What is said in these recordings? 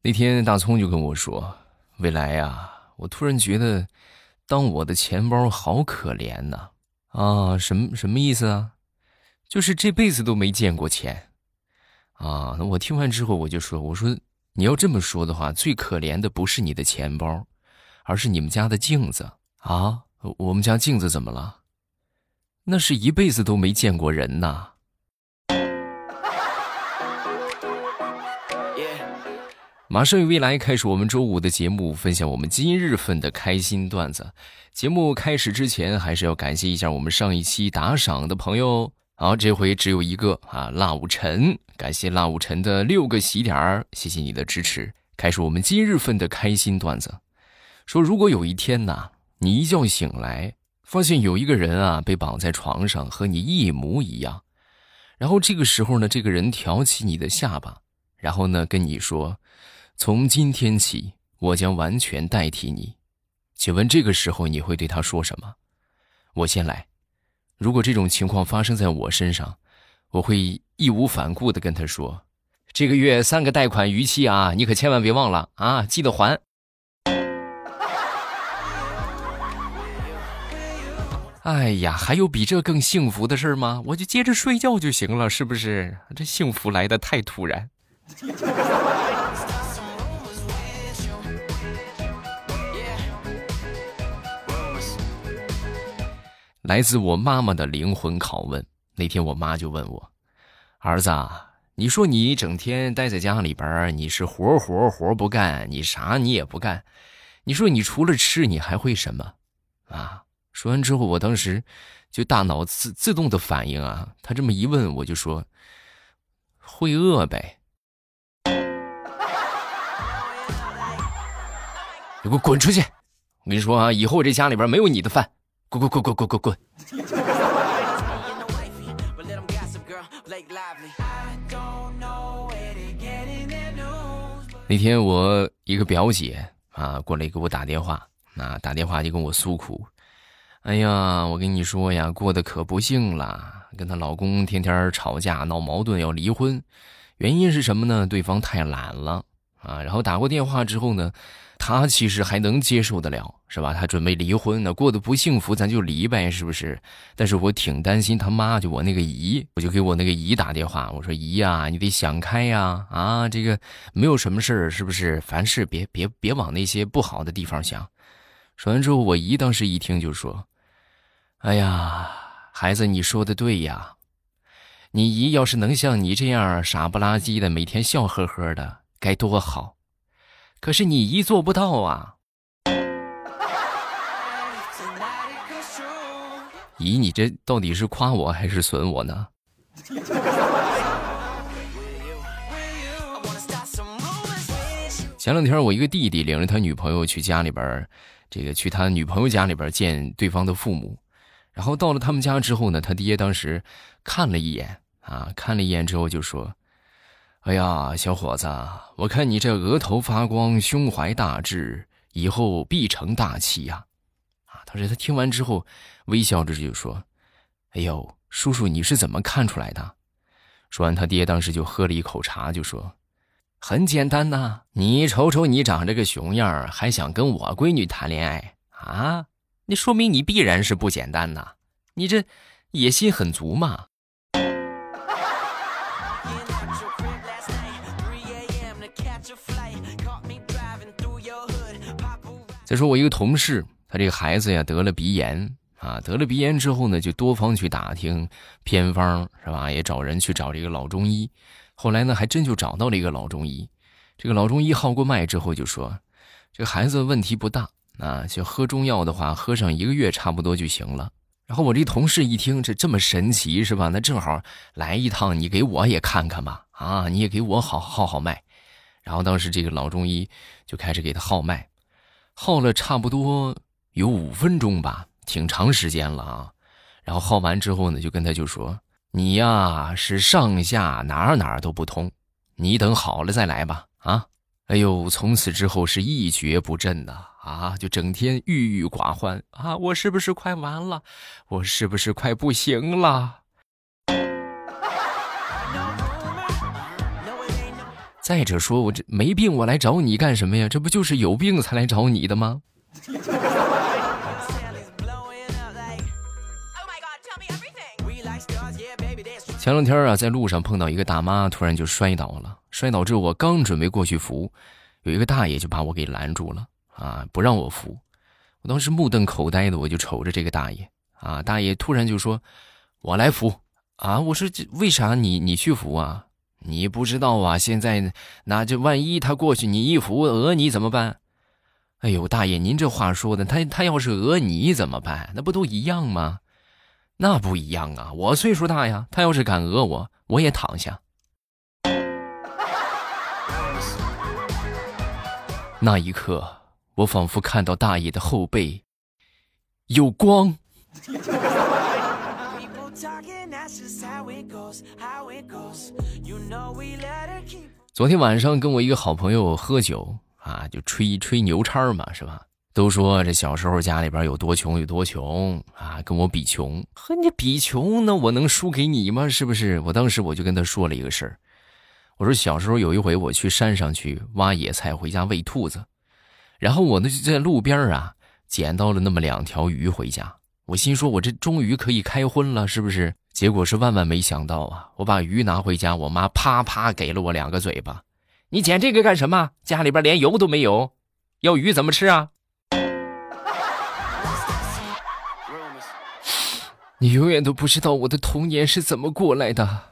那天大葱就跟我说：“未来呀，我突然觉得，当我的钱包好可怜呐！啊，什么什么意思啊？就是这辈子都没见过钱啊！那我听完之后，我就说：我说你要这么说的话，最可怜的不是你的钱包，而是你们家的镜子啊！我们家镜子怎么了？那是一辈子都没见过人呐！”马上与未来开始我们周五的节目，分享我们今日份的开心段子。节目开始之前，还是要感谢一下我们上一期打赏的朋友。好，这回只有一个啊，辣五晨，感谢辣五晨的六个喜点儿，谢谢你的支持。开始我们今日份的开心段子，说如果有一天呐，你一觉醒来，发现有一个人啊被绑在床上，和你一模一样，然后这个时候呢，这个人挑起你的下巴，然后呢跟你说。从今天起，我将完全代替你。请问这个时候你会对他说什么？我先来。如果这种情况发生在我身上，我会义无反顾的跟他说：“这个月三个贷款逾期啊，你可千万别忘了啊，记得还。”哎呀，还有比这更幸福的事吗？我就接着睡觉就行了，是不是？这幸福来的太突然。来自我妈妈的灵魂拷问。那天我妈就问我：“儿子，你说你整天待在家里边，你是活活活不干，你啥你也不干。你说你除了吃，你还会什么？”啊！说完之后，我当时就大脑自自动的反应啊，他这么一问，我就说：“会饿呗。”你给我滚出去！我跟你说啊，以后这家里边没有你的饭。滚滚滚滚滚滚滚！那天我一个表姐啊过来给我打电话，啊打电话就跟我诉苦，哎呀，我跟你说呀，过得可不幸了，跟她老公天天吵架闹矛盾要离婚，原因是什么呢？对方太懒了啊。然后打过电话之后呢？他其实还能接受得了，是吧？他准备离婚呢，过得不幸福，咱就离呗，是不是？但是我挺担心他妈，就我那个姨，我就给我那个姨打电话，我说姨呀，你得想开呀，啊，这个没有什么事儿，是不是？凡事别别别往那些不好的地方想。说完之后，我姨当时一听就说：“哎呀，孩子，你说的对呀，你姨要是能像你这样傻不拉几的，每天笑呵呵的，该多好。”可是你一做不到啊！姨，你这到底是夸我还是损我呢？前两天我一个弟弟领着他女朋友去家里边，这个去他女朋友家里边见对方的父母，然后到了他们家之后呢，他爹当时看了一眼啊，看了一眼之后就说。哎呀，小伙子，我看你这额头发光，胸怀大志，以后必成大器呀！啊，他说他听完之后，微笑着就说：“哎呦，叔叔，你是怎么看出来的？”说完，他爹当时就喝了一口茶，就说：“很简单呐，你瞅瞅你长这个熊样还想跟我闺女谈恋爱啊？那说明你必然是不简单呐，你这野心很足嘛。”再说我一个同事，他这个孩子呀得了鼻炎啊，得了鼻炎之后呢，就多方去打听偏方，是吧？也找人去找这个老中医，后来呢，还真就找到了一个老中医。这个老中医号过脉之后就说，这孩子问题不大啊，就喝中药的话，喝上一个月差不多就行了。然后我这同事一听这这么神奇，是吧？那正好来一趟，你给我也看看吧，啊，你也给我好号号脉。然后当时这个老中医就开始给他号脉。耗了差不多有五分钟吧，挺长时间了啊。然后耗完之后呢，就跟他就说：“你呀是上下哪哪都不通，你等好了再来吧。”啊，哎呦，从此之后是一蹶不振呐啊，就整天郁郁寡欢啊。我是不是快完了？我是不是快不行了？再者说，我这没病，我来找你干什么呀？这不就是有病才来找你的吗？前两天啊，在路上碰到一个大妈，突然就摔倒了。摔倒之后，我刚准备过去扶，有一个大爷就把我给拦住了啊，不让我扶。我当时目瞪口呆的，我就瞅着这个大爷啊，大爷突然就说：“我来扶啊！”我说：“这为啥你你去扶啊？你不知道啊？现在那这万一他过去，你一扶讹你怎么办？”哎呦，大爷，您这话说的，他他要是讹你怎么办？那不都一样吗？那不一样啊！我岁数大呀，他要是敢讹我，我也躺下。那一刻。我仿佛看到大爷的后背有光。昨天晚上跟我一个好朋友喝酒啊，就吹吹牛叉嘛，是吧？都说这小时候家里边有多穷有多穷啊，跟我比穷。和你比穷，那我能输给你吗？是不是？我当时我就跟他说了一个事儿，我说小时候有一回我去山上去挖野菜回家喂兔子。然后我呢就在路边啊捡到了那么两条鱼回家，我心说，我这终于可以开荤了，是不是？结果是万万没想到啊！我把鱼拿回家，我妈啪啪给了我两个嘴巴。你捡这个干什么？家里边连油都没有，要鱼怎么吃啊？你永远都不知道我的童年是怎么过来的。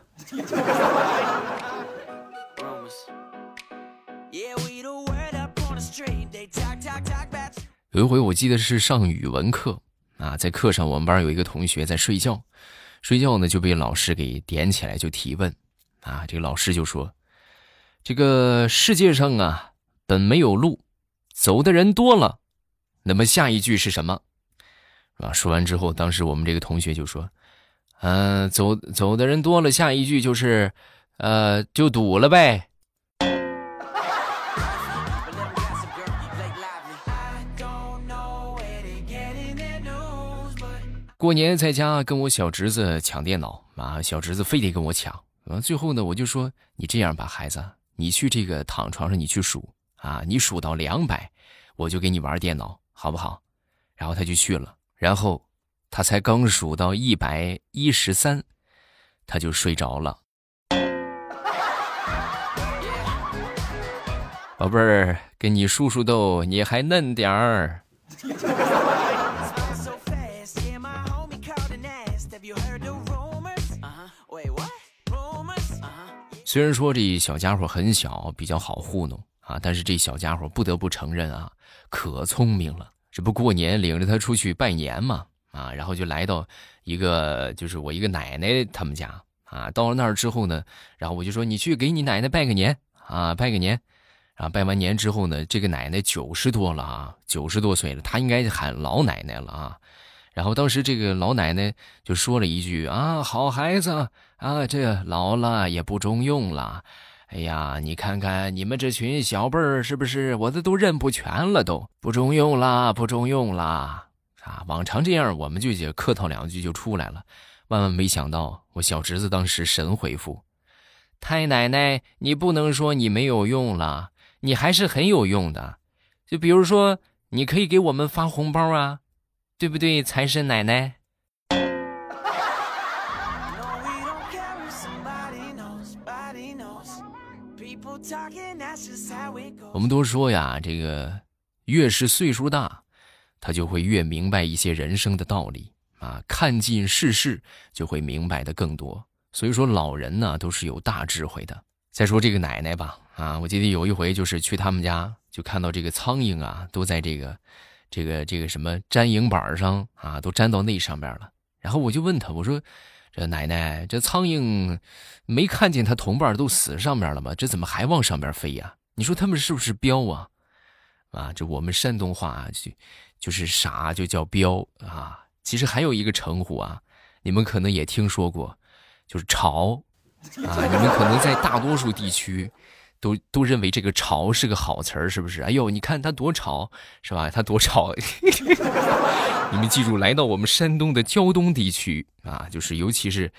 有一回我记得是上语文课啊，在课上我们班有一个同学在睡觉，睡觉呢就被老师给点起来就提问，啊，这个老师就说：“这个世界上啊本没有路，走的人多了，那么下一句是什么？”啊，说完之后，当时我们这个同学就说：“嗯，走走的人多了，下一句就是，呃，就堵了呗。”过年在家跟我小侄子抢电脑啊，小侄子非得跟我抢，完最后呢，我就说你这样吧，孩子，你去这个躺床上，你去数啊，你数到两百，我就给你玩电脑，好不好？然后他就去了，然后他才刚数到一百一十三，他就睡着了。宝贝儿，跟你数数豆，你还嫩点儿。虽然说这小家伙很小，比较好糊弄啊，但是这小家伙不得不承认啊，可聪明了。这不过年领着他出去拜年嘛，啊，然后就来到一个就是我一个奶奶他们家啊。到了那儿之后呢，然后我就说你去给你奶奶拜个年啊，拜个年。然后拜完年之后呢，这个奶奶九十多了啊，九十多岁了，她应该喊老奶奶了啊。然后当时这个老奶奶就说了一句：“啊，好孩子啊，这老了也不中用了。哎呀，你看看你们这群小辈儿是不是？我的都认不全了，都不中用了，不中用了啊！往常这样，我们就就客套两句就出来了。万万没想到，我小侄子当时神回复：太奶奶，你不能说你没有用了，你还是很有用的。就比如说，你可以给我们发红包啊。”对不对，财神奶奶？我们都说呀，这个越是岁数大，他就会越明白一些人生的道理啊，看尽世事，就会明白的更多。所以说，老人呢都是有大智慧的。再说这个奶奶吧，啊，我记得有一回就是去他们家，就看到这个苍蝇啊，都在这个。这个这个什么粘蝇板上啊，都粘到那上边了。然后我就问他，我说：“这奶奶，这苍蝇没看见它同伴都死上面了吗？这怎么还往上边飞呀？你说他们是不是彪啊？啊，这我们山东话就就是傻，就叫彪啊。其实还有一个称呼啊，你们可能也听说过，就是潮啊。你们可能在大多数地区。”都都认为这个“潮”是个好词儿，是不是？哎呦，你看他多潮，是吧？他多潮！你们记住，来到我们山东的胶东地区啊，就是尤其是，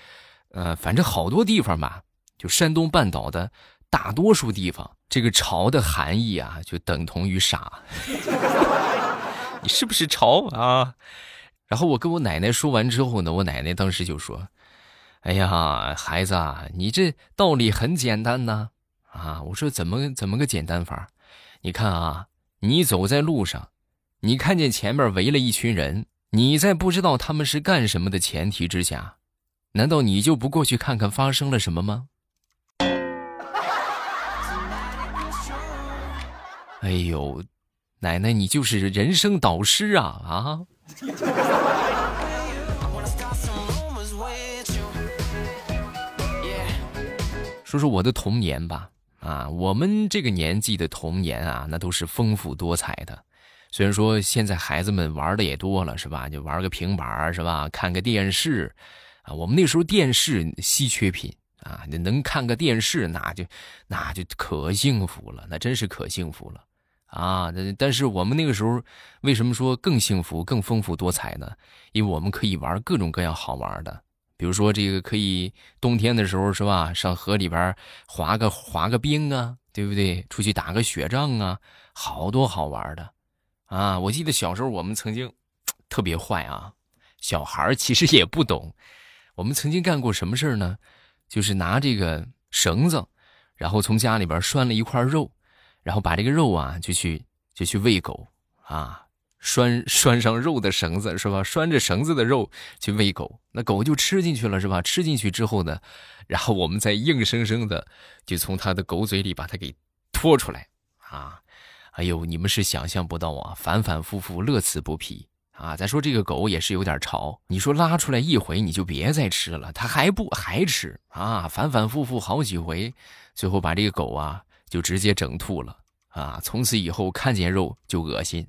呃，反正好多地方吧，就山东半岛的大多数地方，这个潮的含义啊，就等同于傻。你是不是潮啊？然后我跟我奶奶说完之后呢，我奶奶当时就说：“哎呀，孩子啊，你这道理很简单呐。”啊，我说怎么怎么个简单法？你看啊，你走在路上，你看见前面围了一群人，你在不知道他们是干什么的前提之下，难道你就不过去看看发生了什么吗？哎呦，奶奶，你就是人生导师啊啊！说说我的童年吧。啊，我们这个年纪的童年啊，那都是丰富多彩的。虽然说现在孩子们玩的也多了，是吧？就玩个平板是吧？看个电视，啊，我们那时候电视稀缺品啊，能看个电视，那就那就可幸福了，那真是可幸福了啊！但是我们那个时候为什么说更幸福、更丰富多彩呢？因为我们可以玩各种各样好玩的。比如说，这个可以冬天的时候是吧？上河里边滑个滑个冰啊，对不对？出去打个雪仗啊，好多好玩的啊！我记得小时候我们曾经特别坏啊，小孩其实也不懂。我们曾经干过什么事呢？就是拿这个绳子，然后从家里边拴了一块肉，然后把这个肉啊就去就去喂狗啊。拴拴上肉的绳子是吧？拴着绳子的肉去喂狗，那狗就吃进去了是吧？吃进去之后呢，然后我们再硬生生的就从它的狗嘴里把它给拖出来啊！哎呦，你们是想象不到啊，反反复复，乐此不疲啊！再说这个狗也是有点潮，你说拉出来一回你就别再吃了，它还不还吃啊？反反复复好几回，最后把这个狗啊就直接整吐了啊！从此以后看见肉就恶心。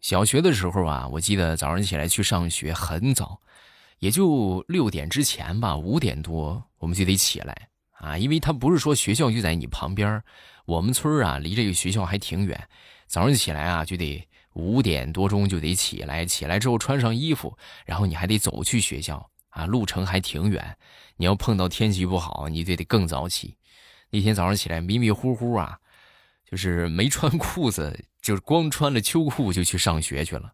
小学的时候啊，我记得早上起来去上学很早，也就六点之前吧，五点多我们就得起来啊，因为他不是说学校就在你旁边，我们村啊离这个学校还挺远，早上起来啊就得五点多钟就得起来，起来之后穿上衣服，然后你还得走去学校啊，路程还挺远，你要碰到天气不好，你就得更早起。那天早上起来迷迷糊糊啊。就是没穿裤子，就是光穿了秋裤就去上学去了，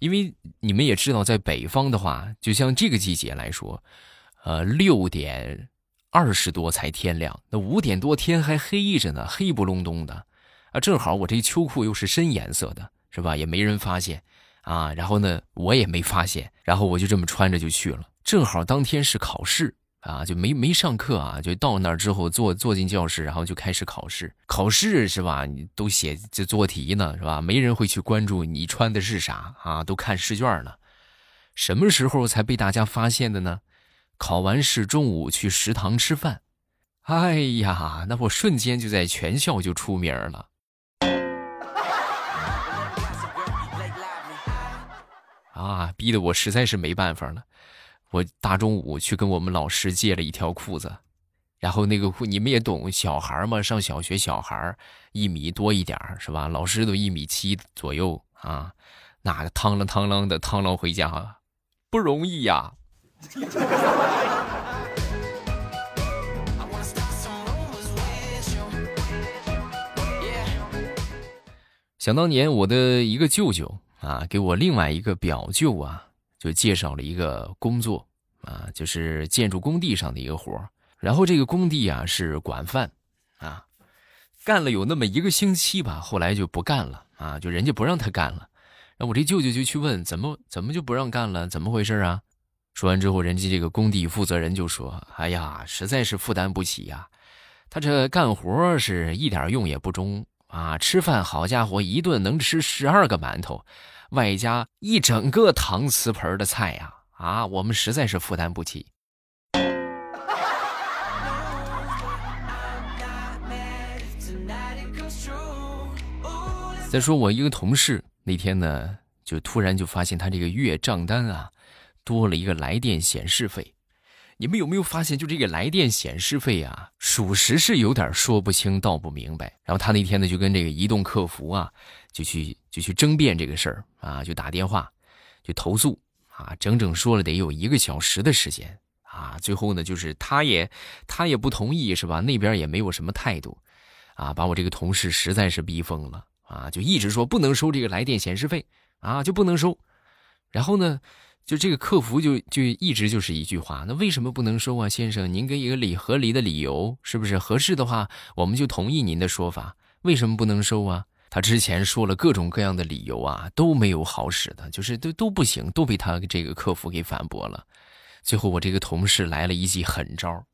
因为你们也知道，在北方的话，就像这个季节来说，呃，六点二十多才天亮，那五点多天还黑着呢，黑不隆咚的，啊，正好我这秋裤又是深颜色的，是吧？也没人发现，啊，然后呢，我也没发现，然后我就这么穿着就去了，正好当天是考试。啊，就没没上课啊，就到那儿之后坐坐进教室，然后就开始考试。考试是吧？你都写这做题呢，是吧？没人会去关注你穿的是啥啊，都看试卷呢。什么时候才被大家发现的呢？考完试中午去食堂吃饭，哎呀，那我瞬间就在全校就出名了。啊，逼得我实在是没办法了。我大中午去跟我们老师借了一条裤子，然后那个裤你们也懂，小孩嘛，上小学小孩一米多一点是吧？老师都一米七左右啊，那个趟啷趟啷的趟啷回家，不容易呀。想当年我的一个舅舅啊，给我另外一个表舅啊。就介绍了一个工作，啊，就是建筑工地上的一个活然后这个工地啊是管饭，啊，干了有那么一个星期吧，后来就不干了，啊，就人家不让他干了。那我这舅舅就去问，怎么怎么就不让干了？怎么回事啊？说完之后，人家这个工地负责人就说：“哎呀，实在是负担不起呀，他这干活是一点用也不中啊，吃饭好家伙，一顿能吃十二个馒头。”外加一整个搪瓷盆的菜呀，啊，我们实在是负担不起。再说我一个同事那天呢，就突然就发现他这个月账单啊，多了一个来电显示费，你们有没有发现，就这个来电显示费啊，属实是有点说不清道不明白。然后他那天呢，就跟这个移动客服啊，就去就去争辩这个事儿啊，就打电话，就投诉啊，整整说了得有一个小时的时间啊。最后呢，就是他也他也不同意，是吧？那边也没有什么态度，啊，把我这个同事实在是逼疯了啊，就一直说不能收这个来电显示费啊，就不能收。然后呢？就这个客服就就一直就是一句话，那为什么不能收啊，先生？您给一个理合理的理由，是不是合适的话，我们就同意您的说法。为什么不能收啊？他之前说了各种各样的理由啊，都没有好使的，就是都都不行，都被他这个客服给反驳了。最后我这个同事来了一记狠招，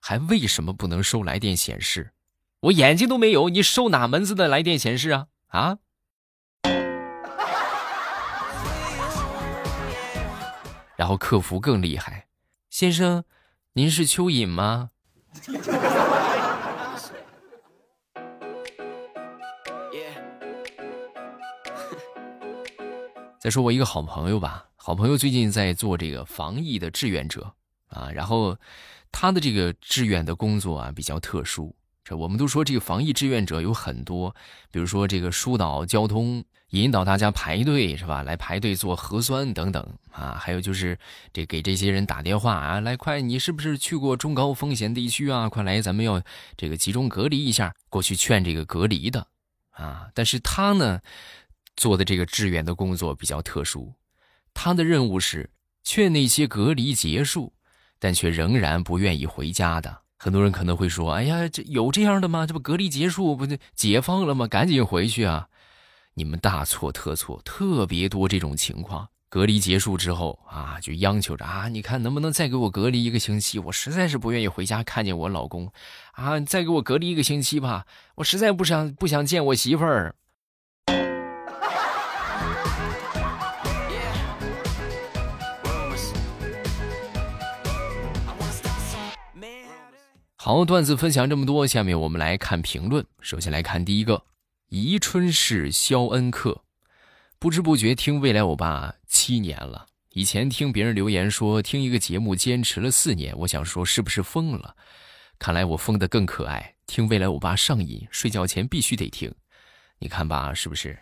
还为什么不能收来电显示？我眼睛都没有，你收哪门子的来电显示啊？啊？然后客服更厉害，先生，您是蚯蚓吗？再说我一个好朋友吧，好朋友最近在做这个防疫的志愿者啊，然后他的这个志愿的工作啊比较特殊。这我们都说这个防疫志愿者有很多，比如说这个疏导交通。引导大家排队是吧？来排队做核酸等等啊，还有就是这给这些人打电话啊，来快，你是不是去过中高风险地区啊？快来，咱们要这个集中隔离一下，过去劝这个隔离的啊。但是他呢，做的这个志愿的工作比较特殊，他的任务是劝那些隔离结束，但却仍然不愿意回家的。很多人可能会说：“哎呀，这有这样的吗？这不隔离结束不就解放了吗？赶紧回去啊！”你们大错特错，特别多这种情况。隔离结束之后啊，就央求着啊，你看能不能再给我隔离一个星期？我实在是不愿意回家看见我老公，啊，再给我隔离一个星期吧，我实在不想不想见我媳妇儿。好，段子分享这么多，下面我们来看评论。首先来看第一个。宜春市肖恩克，不知不觉听未来欧巴七年了。以前听别人留言说听一个节目坚持了四年，我想说是不是疯了？看来我疯的更可爱，听未来欧巴上瘾，睡觉前必须得听。你看吧，是不是？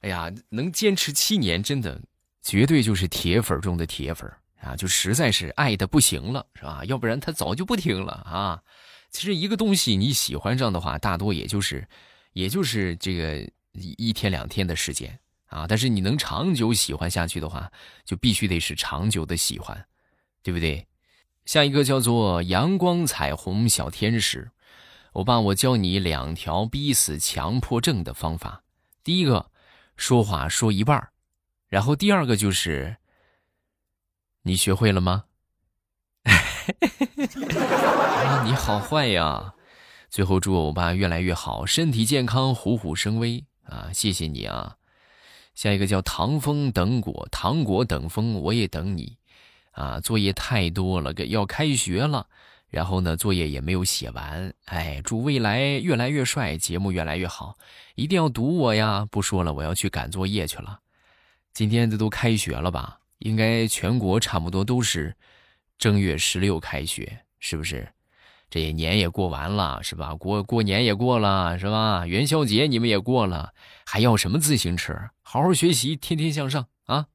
哎呀，能坚持七年，真的绝对就是铁粉中的铁粉啊！就实在是爱的不行了，是吧？要不然他早就不听了啊。其实一个东西你喜欢上的话，大多也就是。也就是这个一一天两天的时间啊，但是你能长久喜欢下去的话，就必须得是长久的喜欢，对不对？下一个叫做阳光彩虹小天使，我爸我教你两条逼死强迫症的方法。第一个，说话说一半然后第二个就是，你学会了吗？啊，你好坏呀！最后祝欧巴越来越好，身体健康，虎虎生威啊！谢谢你啊！下一个叫唐风等果，糖果等风，我也等你啊！作业太多了，要开学了，然后呢，作业也没有写完。哎，祝未来越来越帅，节目越来越好，一定要读我呀！不说了，我要去赶作业去了。今天这都开学了吧？应该全国差不多都是正月十六开学，是不是？这年也过完了，是吧？过过年也过了，是吧？元宵节你们也过了，还要什么自行车？好好学习，天天向上啊！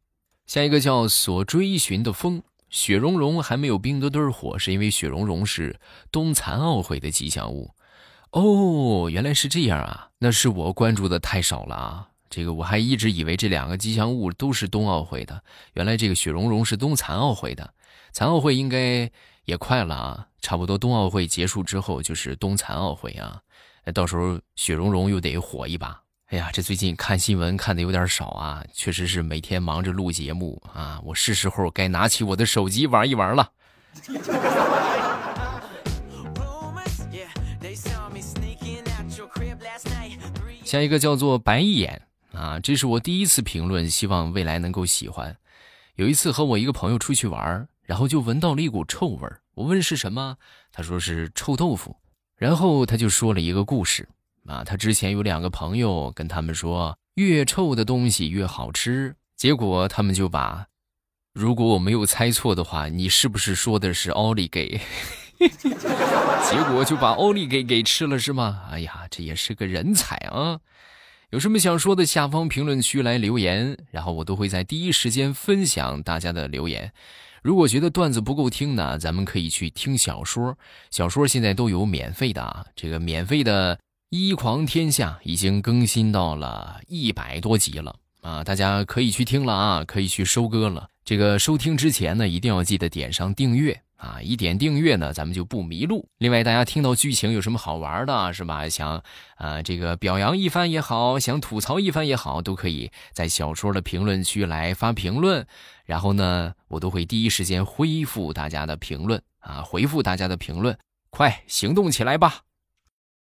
下一个叫所追寻的风，雪融融还没有冰墩墩火，是因为雪融融是冬残奥会的吉祥物。哦，原来是这样啊！那是我关注的太少了啊！这个我还一直以为这两个吉祥物都是冬奥会的，原来这个雪融融是冬残奥会的。残奥会应该也快了啊！差不多冬奥会结束之后就是冬残奥会啊，到时候雪融融又得火一把。哎呀，这最近看新闻看的有点少啊，确实是每天忙着录节目啊，我是时候该拿起我的手机玩一玩了。下一个叫做白眼啊，这是我第一次评论，希望未来能够喜欢。有一次和我一个朋友出去玩，然后就闻到了一股臭味儿。我问是什么，他说是臭豆腐，然后他就说了一个故事啊，他之前有两个朋友跟他们说，越臭的东西越好吃，结果他们就把如果我没有猜错的话，你是不是说的是奥利给？结果就把奥利给给吃了是吗？哎呀，这也是个人才啊！有什么想说的，下方评论区来留言，然后我都会在第一时间分享大家的留言。如果觉得段子不够听呢，咱们可以去听小说，小说现在都有免费的啊。这个免费的《一狂天下》已经更新到了一百多集了啊，大家可以去听了啊，可以去收歌了。这个收听之前呢，一定要记得点上订阅。啊，一点订阅呢，咱们就不迷路。另外，大家听到剧情有什么好玩的，是吧？想啊，这个表扬一番也好，想吐槽一番也好，都可以在小说的评论区来发评论。然后呢，我都会第一时间恢复大家的评论啊，回复大家的评论，快行动起来吧！